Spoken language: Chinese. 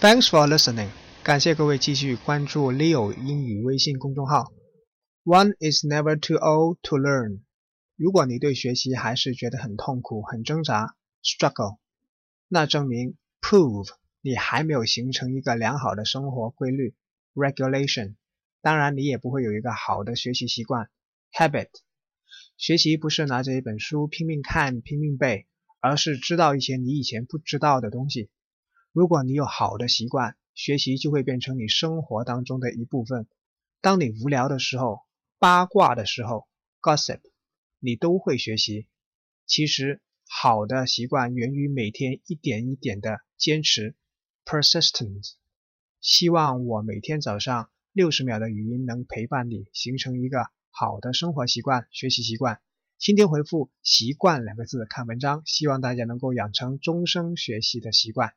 Thanks for listening. 感谢各位继续关注 Leo 英语微信公众号。One is never too old to learn. 如果你对学习还是觉得很痛苦、很挣扎 （struggle），那证明 prove 你还没有形成一个良好的生活规律 （regulation）。当然，你也不会有一个好的学习习惯 （habit）。学习不是拿着一本书拼命看、拼命背，而是知道一些你以前不知道的东西。如果你有好的习惯，学习就会变成你生活当中的一部分。当你无聊的时候、八卦的时候 （gossip），你都会学习。其实，好的习惯源于每天一点一点的坚持 （persistence）。希望我每天早上六十秒的语音能陪伴你，形成一个。好的生活习惯、学习习惯，今天回复“习惯”两个字看文章，希望大家能够养成终生学习的习惯。